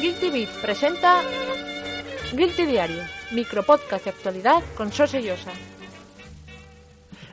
Guilty Beat presenta Guilty Diario, micropodcast de actualidad con Sosa y Yosa.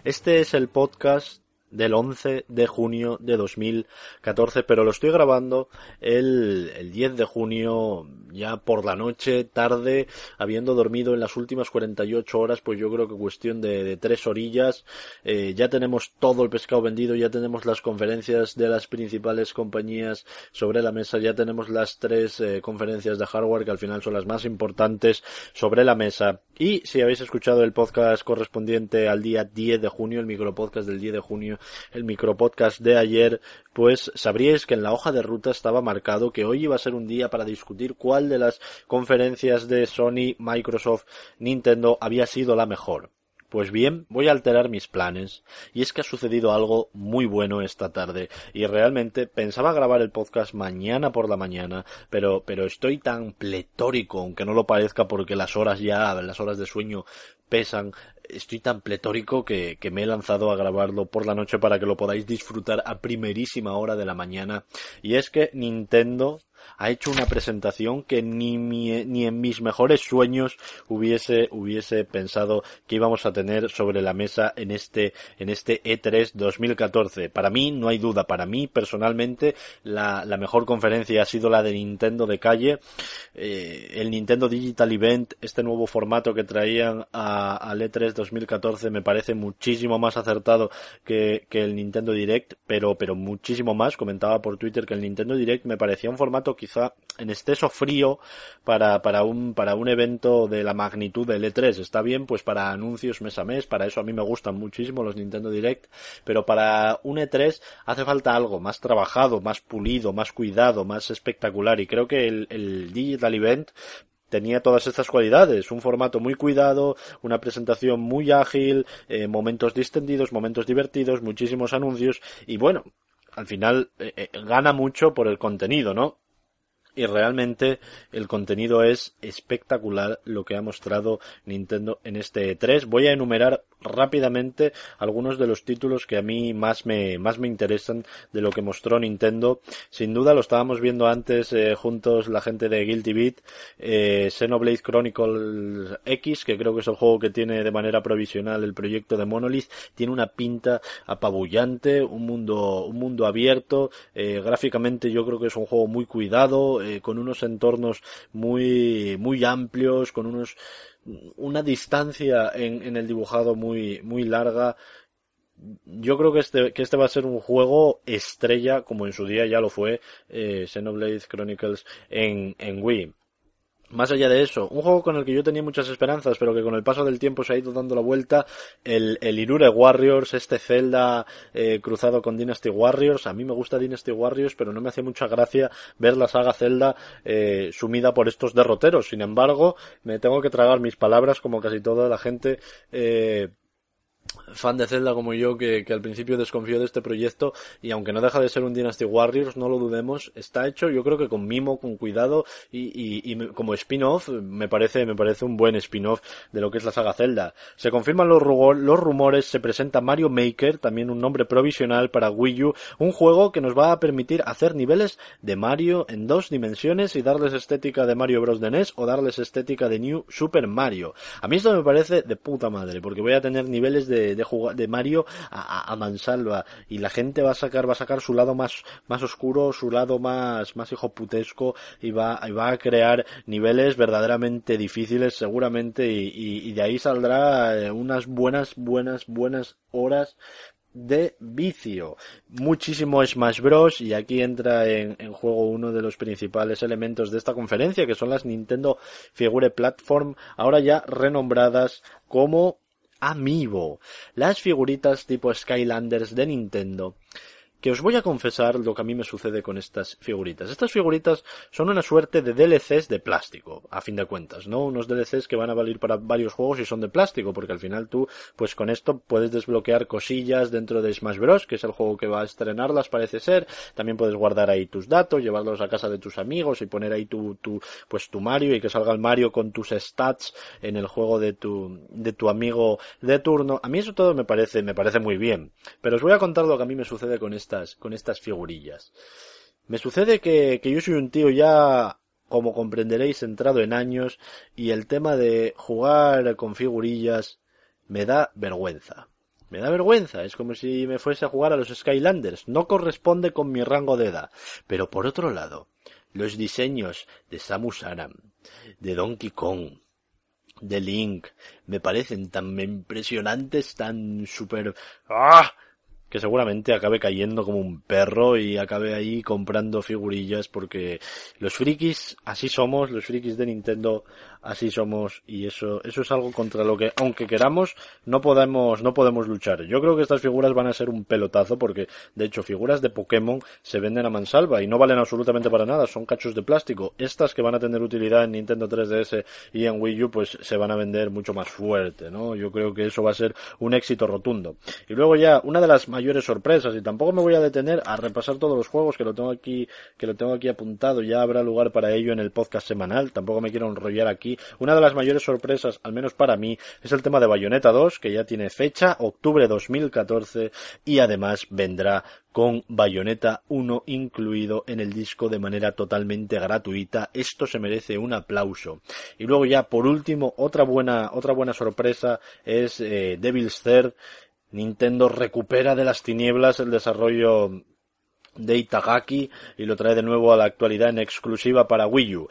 Este es el podcast del 11 de junio de 2014, pero lo estoy grabando el, el 10 de junio, ya por la noche, tarde, habiendo dormido en las últimas 48 horas, pues yo creo que cuestión de, tres orillas, eh, ya tenemos todo el pescado vendido, ya tenemos las conferencias de las principales compañías sobre la mesa, ya tenemos las tres eh, conferencias de hardware que al final son las más importantes sobre la mesa. Y si habéis escuchado el podcast correspondiente al día 10 de junio, el micropodcast del 10 de junio, el micropodcast de ayer, pues sabríais que en la hoja de ruta estaba marcado que hoy iba a ser un día para discutir cuál de las conferencias de Sony, Microsoft, Nintendo había sido la mejor. Pues bien, voy a alterar mis planes. Y es que ha sucedido algo muy bueno esta tarde. Y realmente pensaba grabar el podcast mañana por la mañana, pero, pero estoy tan pletórico, aunque no lo parezca porque las horas ya, las horas de sueño pesan. Estoy tan pletórico que, que me he lanzado a grabarlo por la noche para que lo podáis disfrutar a primerísima hora de la mañana. Y es que Nintendo ha hecho una presentación que ni, mi, ni en mis mejores sueños hubiese, hubiese pensado que íbamos a tener sobre la mesa en este, en este E3 2014. Para mí, no hay duda, para mí personalmente, la, la mejor conferencia ha sido la de Nintendo de calle, eh, el Nintendo Digital Event, este nuevo formato que traían a, al E3 2014 me parece muchísimo más acertado que, que el Nintendo Direct, pero, pero muchísimo más. Comentaba por Twitter que el Nintendo Direct me parecía un formato quizá en exceso frío para, para un, para un evento de la magnitud del E3. Está bien, pues para anuncios mes a mes, para eso a mí me gustan muchísimo los Nintendo Direct, pero para un E3 hace falta algo más trabajado, más pulido, más cuidado, más espectacular y creo que el Digital Event tenía todas estas cualidades, un formato muy cuidado, una presentación muy ágil, eh, momentos distendidos, momentos divertidos, muchísimos anuncios y bueno, al final eh, eh, gana mucho por el contenido, ¿no? y realmente el contenido es espectacular lo que ha mostrado Nintendo en este E3. Voy a enumerar rápidamente algunos de los títulos que a mí más me, más me interesan de lo que mostró Nintendo. Sin duda lo estábamos viendo antes eh, juntos la gente de Guilty Beat, eh, Xenoblade Chronicles X, que creo que es el juego que tiene de manera provisional el proyecto de Monolith, tiene una pinta apabullante, un mundo, un mundo abierto, eh, gráficamente yo creo que es un juego muy cuidado, eh, con unos entornos muy, muy amplios, con unos, una distancia en, en el dibujado muy, muy larga. Yo creo que este, que este va a ser un juego estrella, como en su día ya lo fue eh, Xenoblade Chronicles en, en Wii. Más allá de eso, un juego con el que yo tenía muchas esperanzas, pero que con el paso del tiempo se ha ido dando la vuelta, el, el Irure Warriors, este Zelda eh, cruzado con Dynasty Warriors. A mí me gusta Dynasty Warriors, pero no me hace mucha gracia ver la saga Zelda eh, sumida por estos derroteros. Sin embargo, me tengo que tragar mis palabras, como casi toda la gente. Eh, fan de Zelda como yo que, que, al principio desconfió de este proyecto y aunque no deja de ser un Dynasty Warriors, no lo dudemos, está hecho yo creo que con mimo, con cuidado y, y, y como spin-off me parece, me parece un buen spin-off de lo que es la saga Zelda. Se confirman los, los rumores, se presenta Mario Maker, también un nombre provisional para Wii U, un juego que nos va a permitir hacer niveles de Mario en dos dimensiones y darles estética de Mario Bros. de NES o darles estética de New Super Mario. A mí esto me parece de puta madre, porque voy a tener niveles de, de, jugar, de Mario a, a, mansalva y la gente va a sacar va a sacar su lado más más oscuro su lado más más hijoputesco y va y va a crear niveles verdaderamente difíciles seguramente y, y, y de ahí saldrá unas buenas buenas buenas horas de vicio. Muchísimo Smash Bros. y aquí entra en, en, juego uno de los principales elementos de esta conferencia que son las Nintendo Figure Platform, ahora ya renombradas como Amiibo, las figuritas tipo Skylanders de Nintendo que os voy a confesar lo que a mí me sucede con estas figuritas. Estas figuritas son una suerte de DLCs de plástico, a fin de cuentas, ¿no? Unos DLCs que van a valer para varios juegos y son de plástico, porque al final tú, pues con esto puedes desbloquear cosillas dentro de Smash Bros, que es el juego que va a estrenarlas, parece ser. También puedes guardar ahí tus datos, llevarlos a casa de tus amigos y poner ahí tu, tu, pues tu Mario y que salga el Mario con tus stats en el juego de tu, de tu amigo de turno. A mí eso todo me parece, me parece muy bien. Pero os voy a contar lo que a mí me sucede con este con estas figurillas. Me sucede que, yo soy un tío ya como comprenderéis, entrado en años y el tema de jugar con figurillas me da vergüenza. Me da vergüenza, es como si me fuese a jugar a los Skylanders, no corresponde con mi rango de edad. Pero por otro lado, los diseños de Samus Aran, de Donkey Kong, de Link, me parecen tan impresionantes, tan super... ¡Ah! Que seguramente acabe cayendo como un perro y acabe ahí comprando figurillas porque los frikis así somos, los frikis de Nintendo así somos y eso eso es algo contra lo que aunque queramos no podemos no podemos luchar. Yo creo que estas figuras van a ser un pelotazo porque de hecho figuras de Pokémon se venden a mansalva y no valen absolutamente para nada, son cachos de plástico. Estas que van a tener utilidad en Nintendo 3DS y en Wii U pues se van a vender mucho más fuerte, ¿no? Yo creo que eso va a ser un éxito rotundo. Y luego ya una de las sorpresas y tampoco me voy a detener a repasar todos los juegos que lo tengo aquí que lo tengo aquí apuntado, ya habrá lugar para ello en el podcast semanal, tampoco me quiero enrollar aquí una de las mayores sorpresas, al menos para mí, es el tema de Bayonetta 2, que ya tiene fecha, octubre 2014, y además vendrá con Bayonetta 1 incluido en el disco de manera totalmente gratuita. Esto se merece un aplauso. Y luego ya por último, otra buena, otra buena sorpresa es eh, Devil's Third. Nintendo recupera de las tinieblas el desarrollo de Itagaki y lo trae de nuevo a la actualidad en exclusiva para Wii U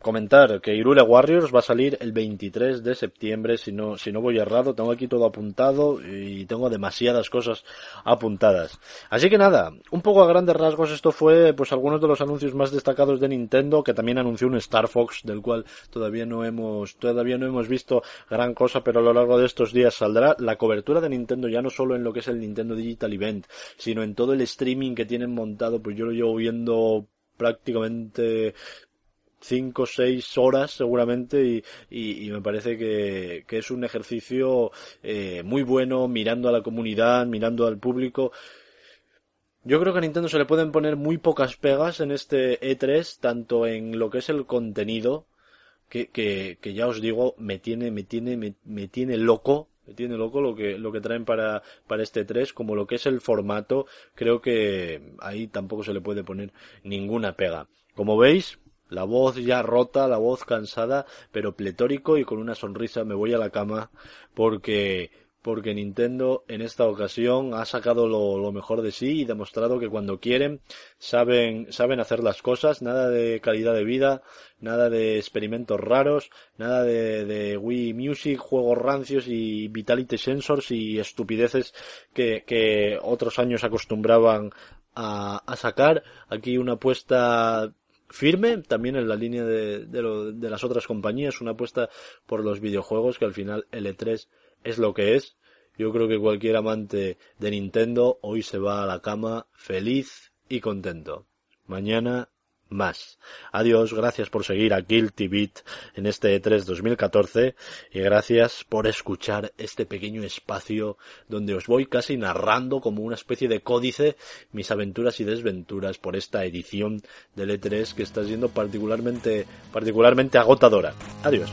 comentar que Irule Warriors va a salir el 23 de septiembre, si no, si no voy errado, tengo aquí todo apuntado y tengo demasiadas cosas apuntadas. Así que nada, un poco a grandes rasgos esto fue pues algunos de los anuncios más destacados de Nintendo, que también anunció un Star Fox, del cual todavía no hemos, todavía no hemos visto gran cosa, pero a lo largo de estos días saldrá la cobertura de Nintendo ya no solo en lo que es el Nintendo Digital Event, sino en todo el streaming que tienen montado, pues yo lo llevo viendo prácticamente cinco o seis horas seguramente y, y, me parece que, que, es un ejercicio eh, muy bueno mirando a la comunidad, mirando al público. Yo creo que a Nintendo se le pueden poner muy pocas pegas en este E3, tanto en lo que es el contenido, que, que, que ya os digo, me tiene, me tiene, me, me tiene loco me tiene loco lo que, lo que traen para, para este 3, como lo que es el formato, creo que ahí tampoco se le puede poner ninguna pega. Como veis, la voz ya rota, la voz cansada, pero pletórico y con una sonrisa me voy a la cama porque porque Nintendo en esta ocasión ha sacado lo, mejor de sí y demostrado que cuando quieren saben, saben hacer las cosas, nada de calidad de vida, nada de experimentos raros, nada de, de Wii Music, juegos rancios y Vitality Sensors y estupideces que, que otros años acostumbraban a, a sacar. Aquí una apuesta firme, también en la línea de, de, las otras compañías, una apuesta por los videojuegos, que al final el E3 es lo que es. Yo creo que cualquier amante de Nintendo hoy se va a la cama feliz y contento. Mañana más. Adiós, gracias por seguir a Guilty Beat en este E3 2014 y gracias por escuchar este pequeño espacio donde os voy casi narrando como una especie de códice mis aventuras y desventuras por esta edición del E3 que está siendo particularmente, particularmente agotadora. Adiós.